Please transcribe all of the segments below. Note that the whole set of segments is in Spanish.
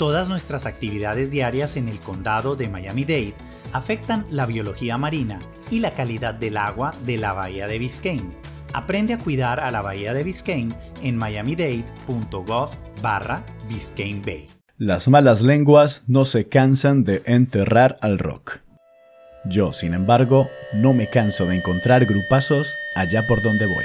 Todas nuestras actividades diarias en el condado de Miami-Dade afectan la biología marina y la calidad del agua de la bahía de Biscayne. Aprende a cuidar a la bahía de Biscayne en miamidade.gov barra Biscayne Bay. Las malas lenguas no se cansan de enterrar al rock. Yo, sin embargo, no me canso de encontrar grupazos allá por donde voy.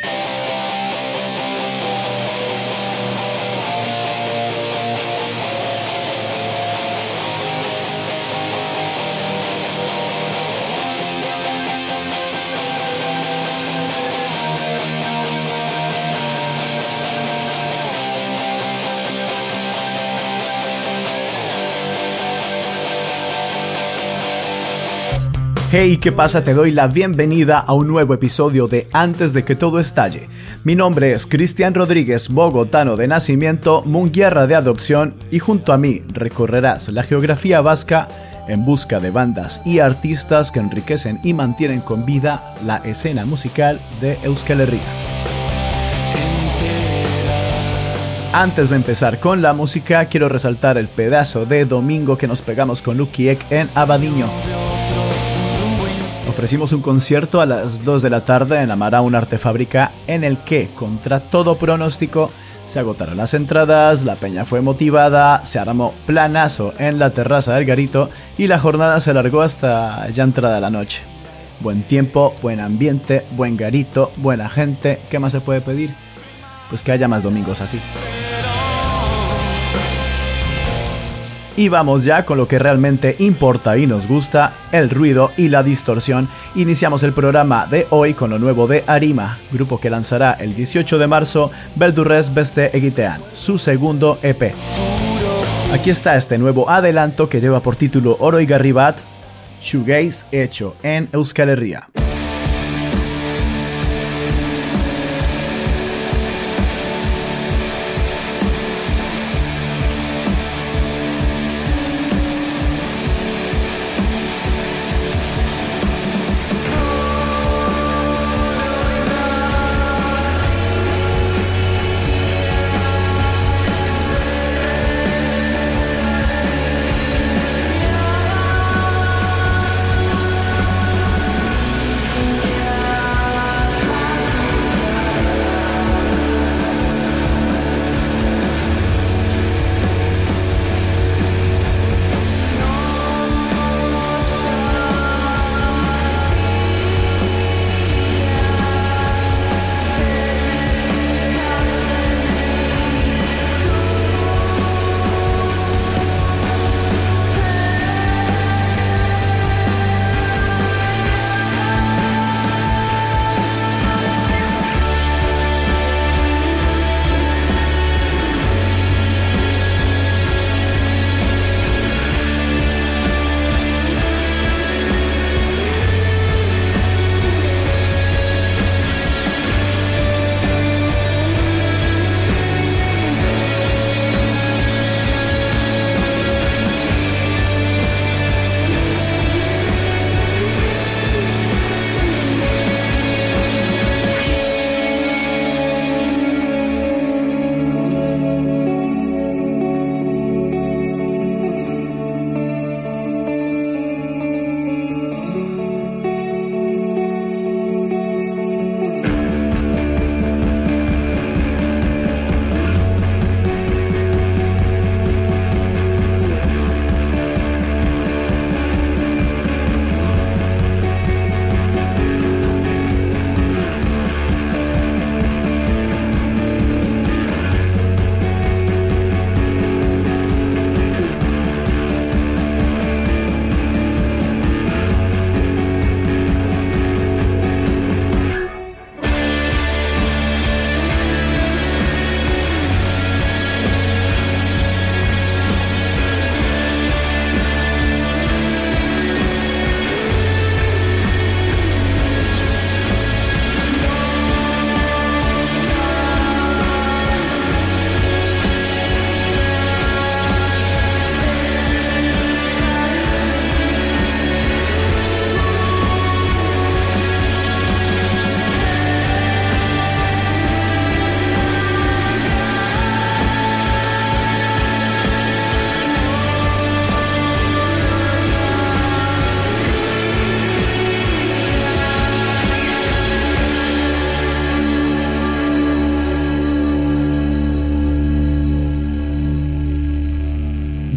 Hey, ¿qué pasa? Te doy la bienvenida a un nuevo episodio de Antes de que todo estalle. Mi nombre es Cristian Rodríguez, bogotano de nacimiento, munguierra de adopción y junto a mí recorrerás la geografía vasca en busca de bandas y artistas que enriquecen y mantienen con vida la escena musical de Euskal Herria. Antes de empezar con la música, quiero resaltar el pedazo de domingo que nos pegamos con Lukiek en Abadiño. Ofrecimos un concierto a las 2 de la tarde en Amara, un arte fábrica, en el que, contra todo pronóstico, se agotaron las entradas, la peña fue motivada, se armó planazo en la terraza del garito y la jornada se alargó hasta ya entrada la noche. Buen tiempo, buen ambiente, buen garito, buena gente, ¿qué más se puede pedir? Pues que haya más domingos así. Y vamos ya con lo que realmente importa y nos gusta, el ruido y la distorsión. Iniciamos el programa de hoy con lo nuevo de Arima, grupo que lanzará el 18 de marzo Beldurres Beste Egitean, su segundo EP. Aquí está este nuevo adelanto que lleva por título Oro y Garribat, Shoegaze hecho en Euskal Herria.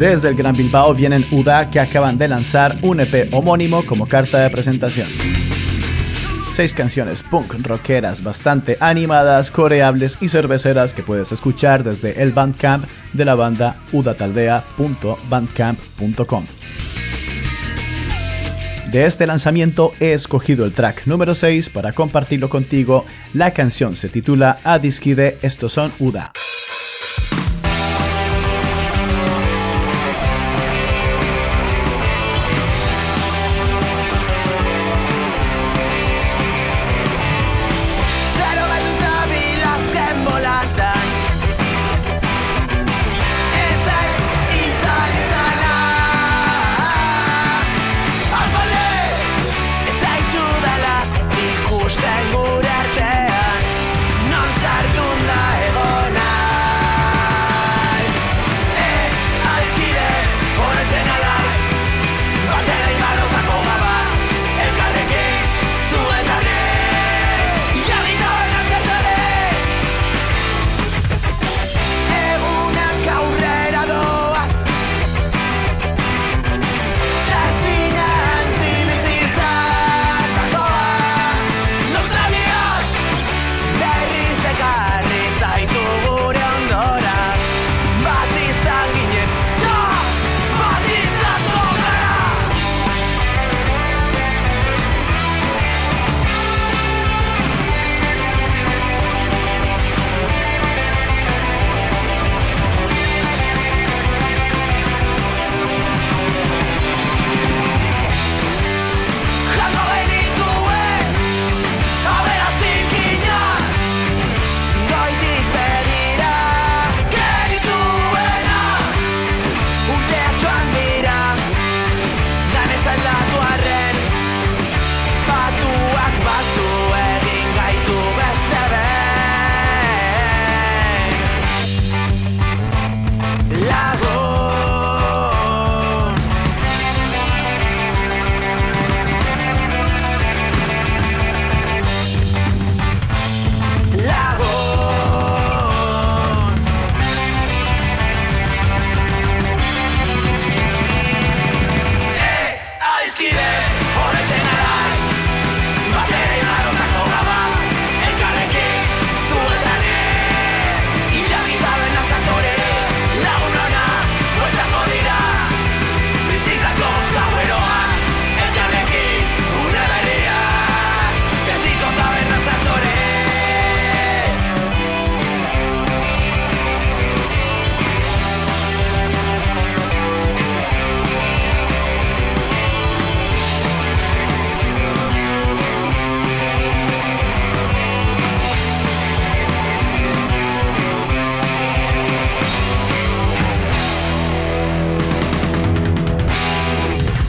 Desde el Gran Bilbao vienen Uda que acaban de lanzar un EP homónimo como carta de presentación. Seis canciones punk rockeras bastante animadas, coreables y cerveceras que puedes escuchar desde el Bandcamp de la banda udataldea.bandcamp.com. De este lanzamiento he escogido el track número 6 para compartirlo contigo. La canción se titula Adiskide, estos son Uda.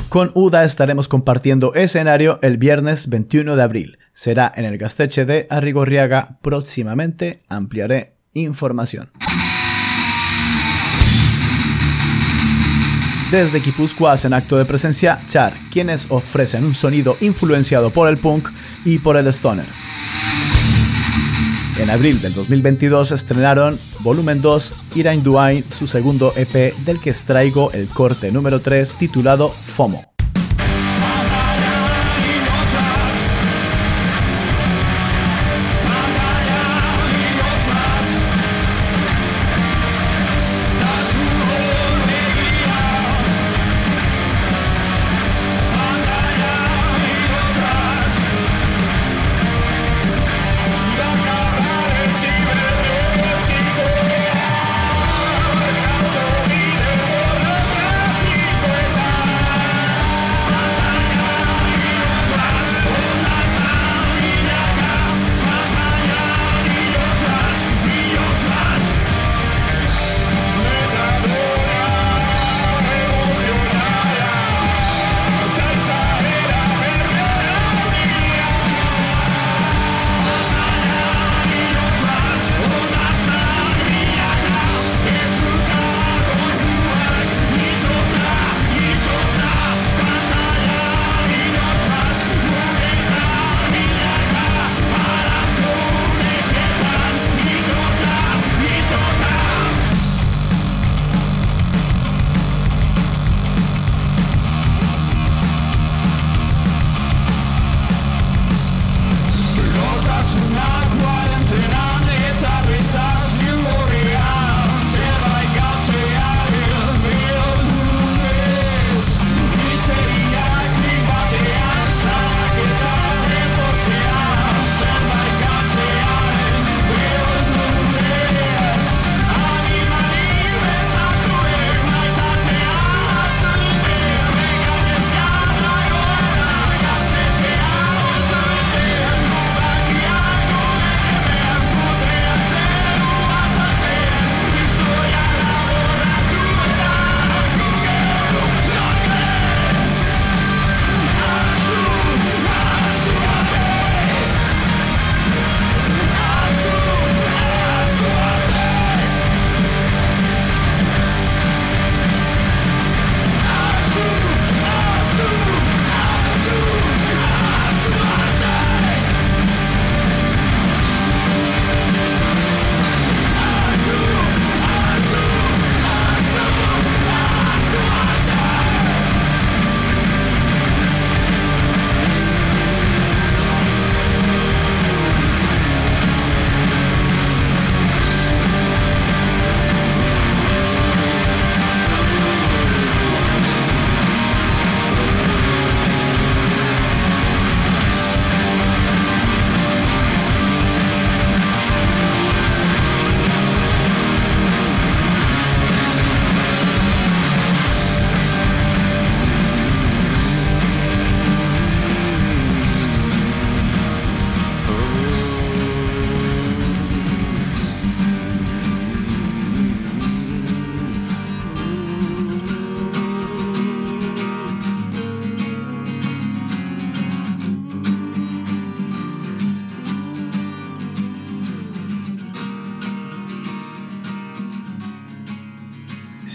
Con UDA estaremos compartiendo escenario el viernes 21 de abril. Será en el Gasteche de Arrigorriaga. Próximamente ampliaré información. Desde Guipúzcoa hacen acto de presencia Char, quienes ofrecen un sonido influenciado por el punk y por el stoner. En abril del 2022 estrenaron Volumen 2 Irain Duain, su segundo EP del que extraigo el corte número 3 titulado FOMO.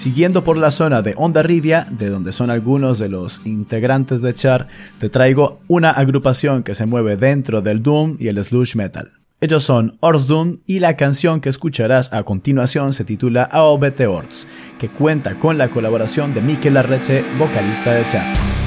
Siguiendo por la zona de Ondarribia, de donde son algunos de los integrantes de Char, te traigo una agrupación que se mueve dentro del Doom y el Slush Metal. Ellos son Doom y la canción que escucharás a continuación se titula AOBT Orts, que cuenta con la colaboración de Mikel Arreche, vocalista de Char.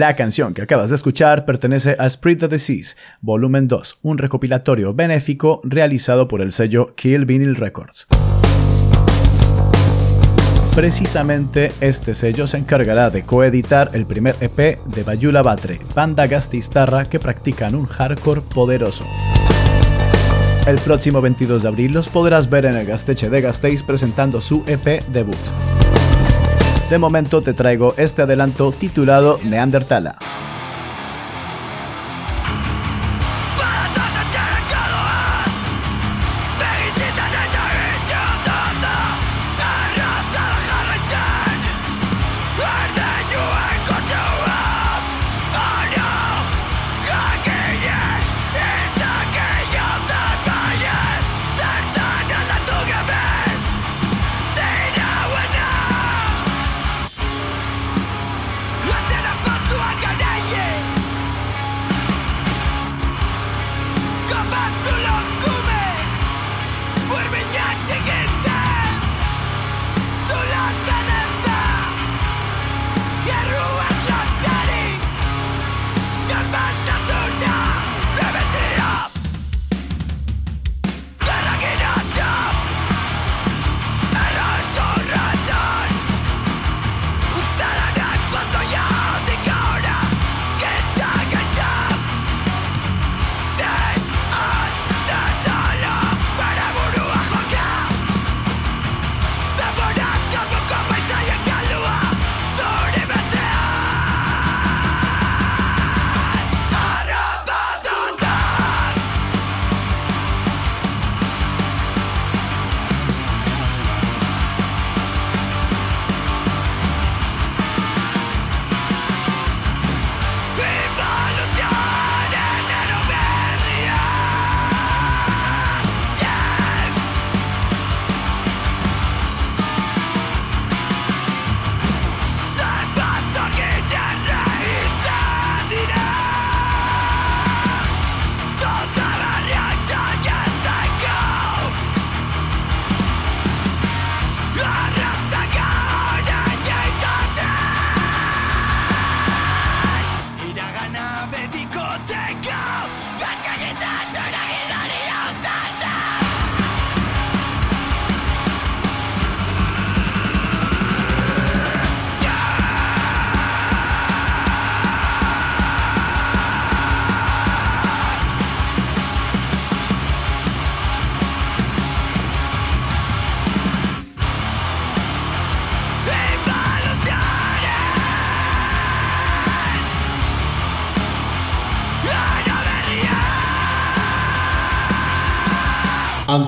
La canción que acabas de escuchar pertenece a Spread the Disease, volumen 2, un recopilatorio benéfico realizado por el sello Kill Vinyl Records. Precisamente este sello se encargará de coeditar el primer EP de Bayula Batre, banda gastistarra que practican un hardcore poderoso. El próximo 22 de abril los podrás ver en el Gasteche de Gasteiz presentando su EP debut. De momento te traigo este adelanto titulado Neandertala.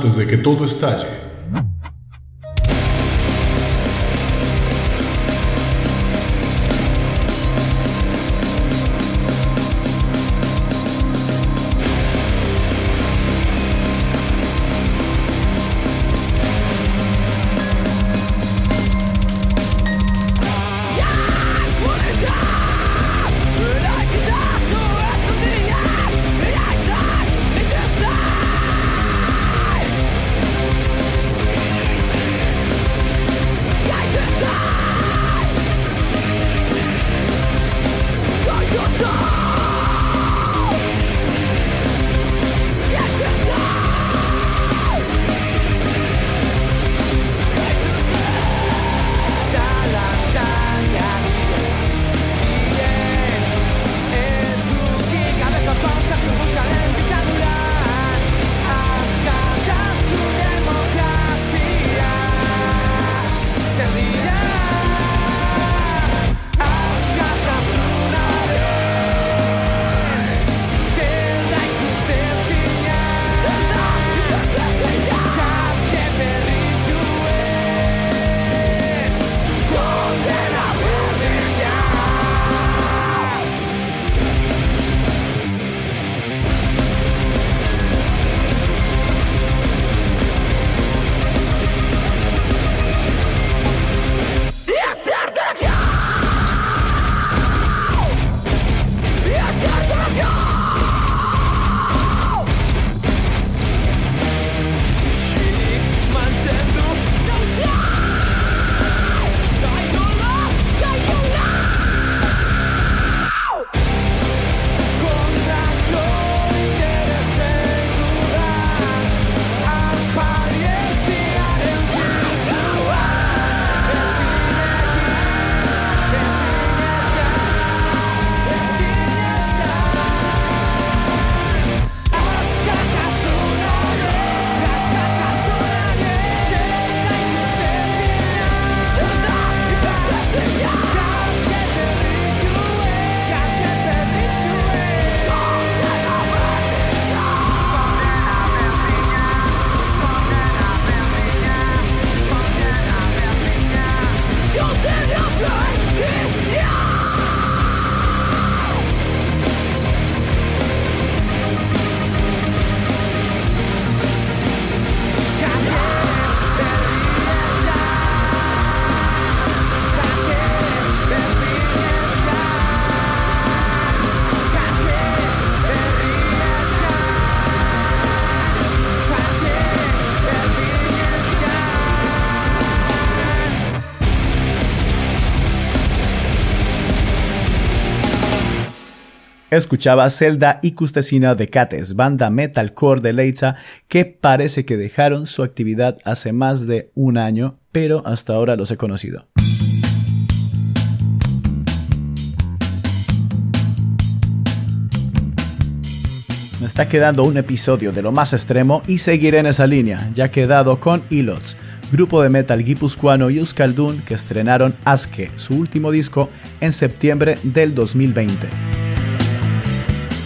Antes de que todo estalle. Escuchaba Zelda y Custecina de Cates, banda metalcore de Leitza que parece que dejaron su actividad hace más de un año, pero hasta ahora los he conocido. Me está quedando un episodio de lo más extremo y seguiré en esa línea, ya quedado con Ilots, grupo de metal guipuzcoano y euskaldun que estrenaron Aske, su último disco, en septiembre del 2020.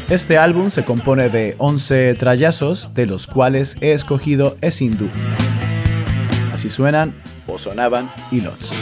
Este álbum se compone de 11 trayazos, de los cuales he escogido Es hindú. Así suenan o sonaban Ilots.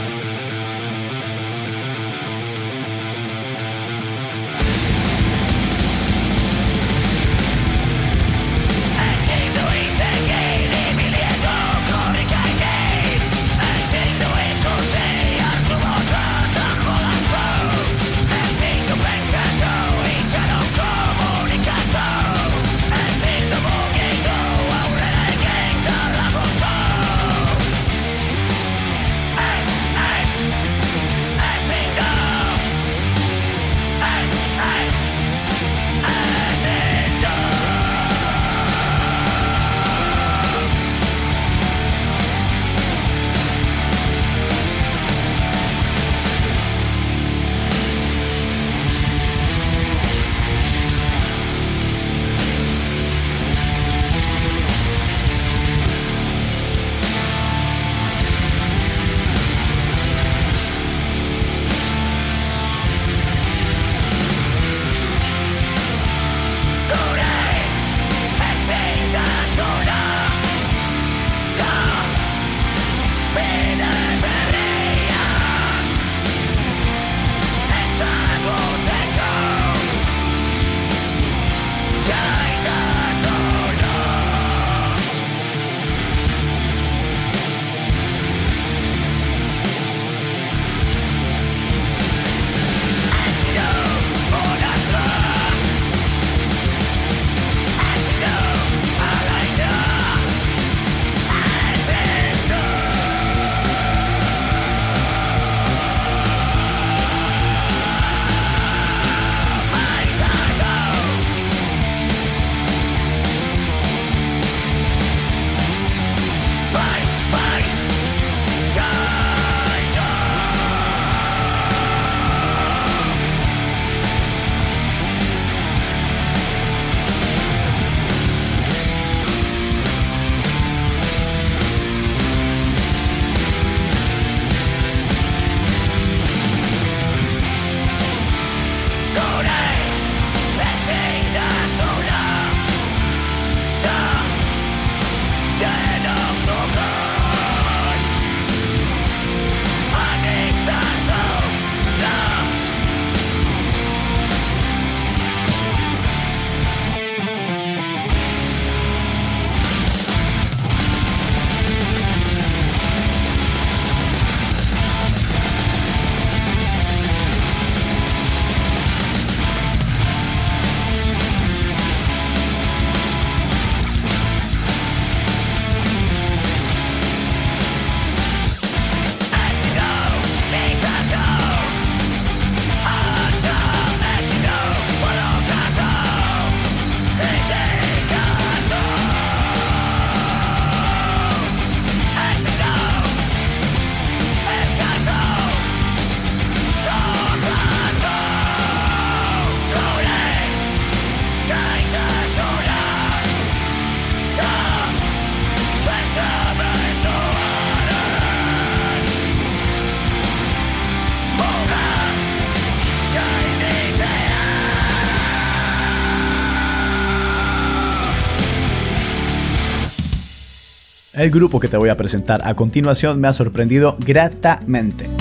El grupo que te voy a presentar a continuación me ha sorprendido gratamente.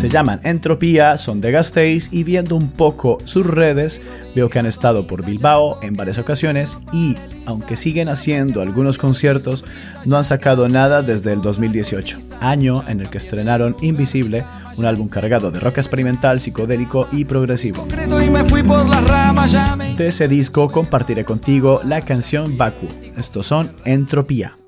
Se llaman Entropía, son de Gasteiz y viendo un poco sus redes veo que han estado por Bilbao en varias ocasiones y aunque siguen haciendo algunos conciertos no han sacado nada desde el 2018, año en el que estrenaron Invisible, un álbum cargado de rock experimental, psicodélico y progresivo. De ese disco compartiré contigo la canción Baku. Estos son Entropía.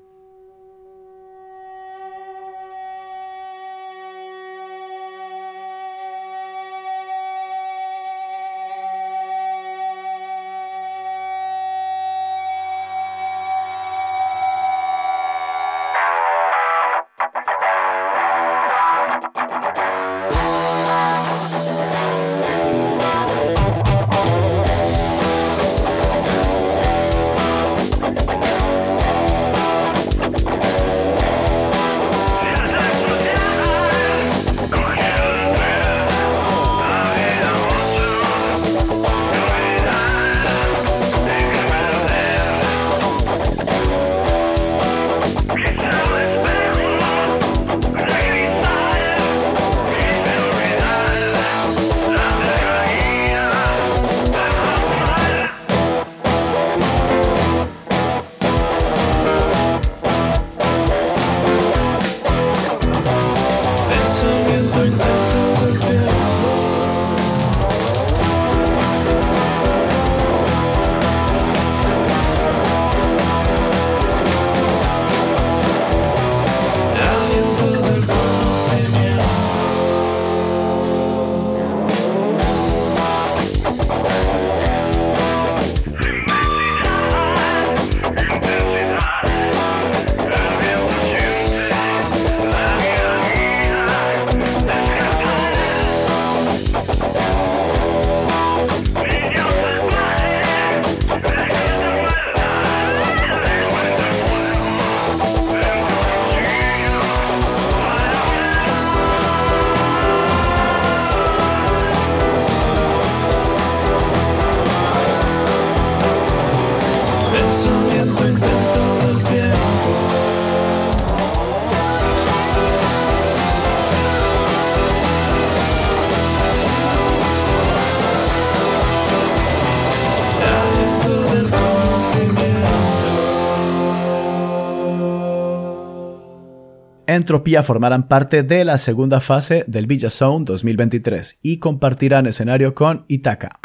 Entropía formarán parte de la segunda fase del Villa Zone 2023 y compartirán escenario con Itaka.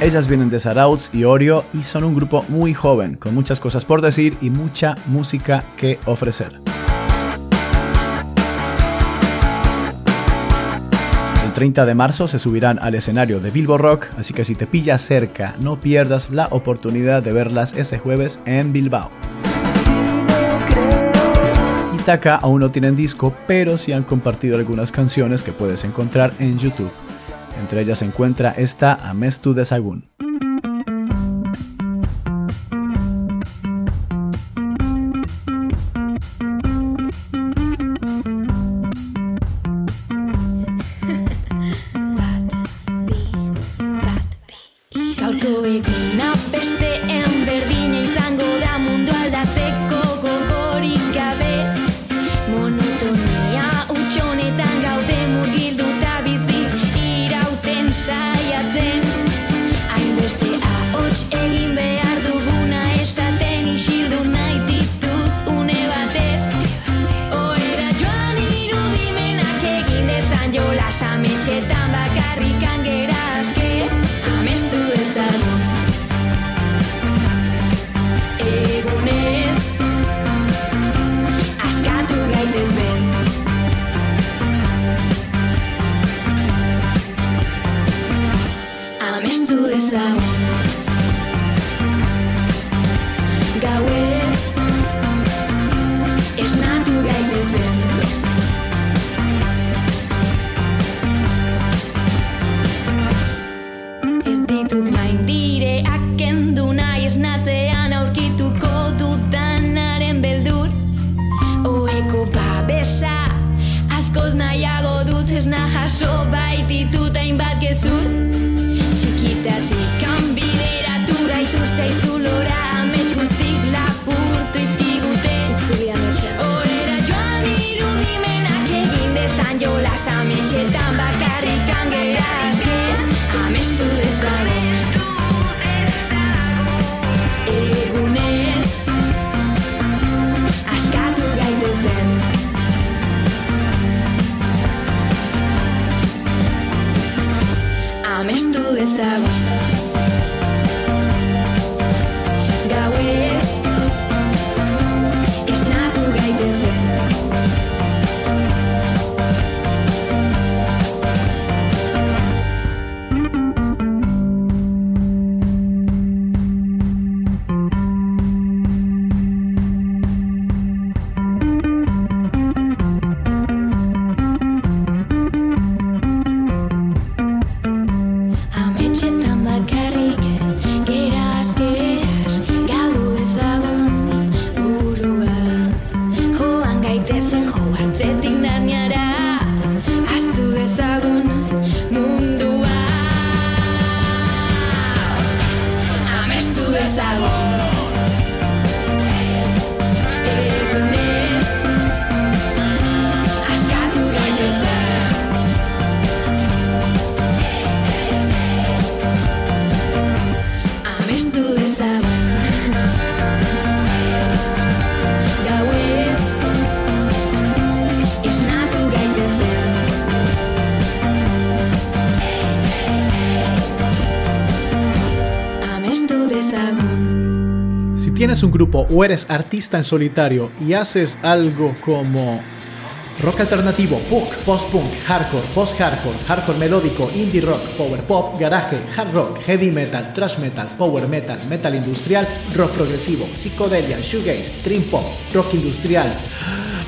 Ellas vienen de Sarauts y Orio y son un grupo muy joven, con muchas cosas por decir y mucha música que ofrecer. El 30 de marzo se subirán al escenario de Bilbo Rock, así que si te pillas cerca, no pierdas la oportunidad de verlas ese jueves en Bilbao. Itaka aún no tienen disco, pero sí han compartido algunas canciones que puedes encontrar en YouTube. Entre ellas se encuentra esta Amestu de Sagún. Sametxetan bakarrikan tienes un grupo o eres artista en solitario y haces algo como rock alternativo, punk, post-punk, hardcore, post-hardcore, hardcore melódico, indie rock, power pop, garaje, hard rock, heavy metal, thrash metal, power metal, metal industrial, rock progresivo, psicodelia, shoegaze, dream pop, rock industrial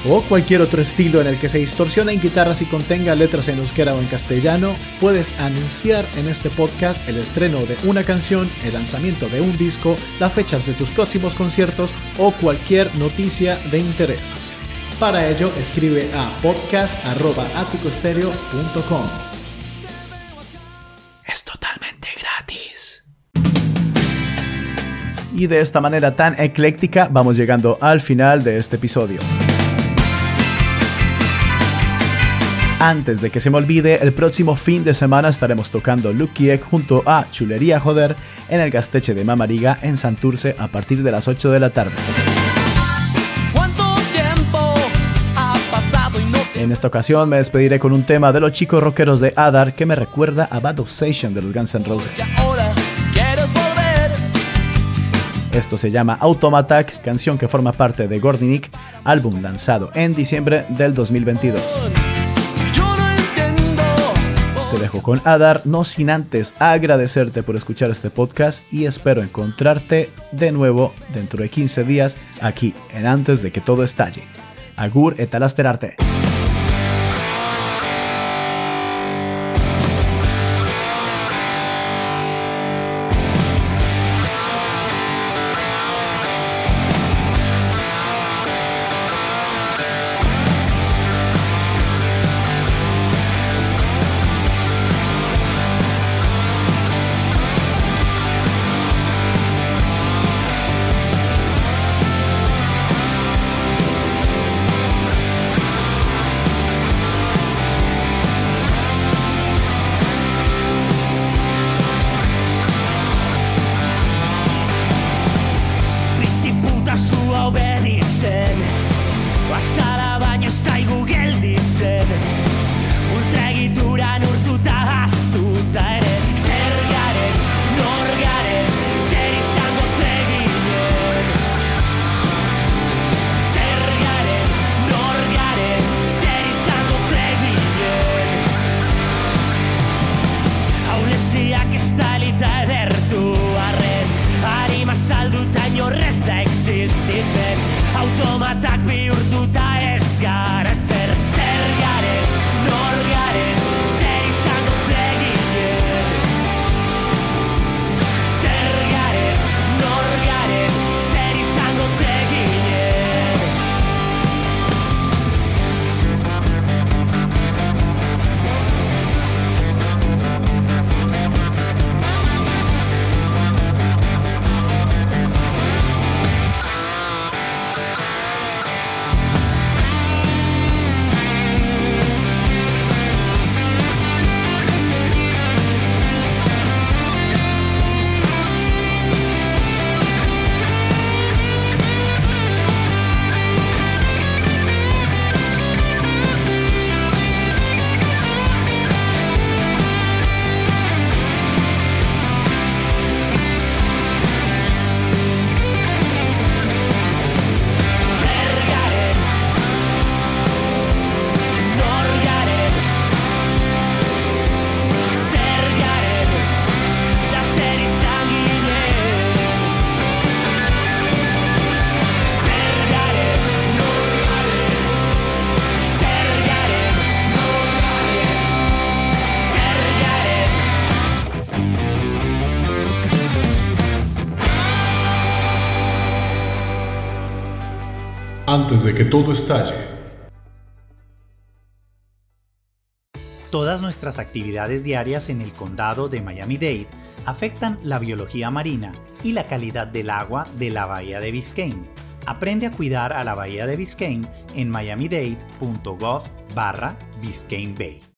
o cualquier otro estilo en el que se distorsione en guitarras y contenga letras en euskera o en castellano, puedes anunciar en este podcast el estreno de una canción, el lanzamiento de un disco, las fechas de tus próximos conciertos o cualquier noticia de interés. Para ello, escribe a podcast.aticostereo.com. Es totalmente gratis. Y de esta manera tan ecléctica vamos llegando al final de este episodio. Antes de que se me olvide, el próximo fin de semana estaremos tocando Lucky Egg junto a Chulería Joder en el Gasteche de Mamariga en Santurce a partir de las 8 de la tarde. ¿Cuánto tiempo ha pasado y no te En esta ocasión me despediré con un tema de los chicos rockeros de Adar que me recuerda a Bad Obsession de los Guns N' Roses. Esto se llama Automatic, canción que forma parte de Gordinik, álbum lanzado en diciembre del 2022. Con Adar, no sin antes agradecerte por escuchar este podcast y espero encontrarte de nuevo dentro de 15 días aquí en Antes de que todo estalle. Agur etalasterarte. Antes de que todo estalle. Todas nuestras actividades diarias en el condado de Miami-Dade afectan la biología marina y la calidad del agua de la bahía de Biscayne. Aprende a cuidar a la bahía de Biscayne en miamidade.gov barra Biscayne Bay.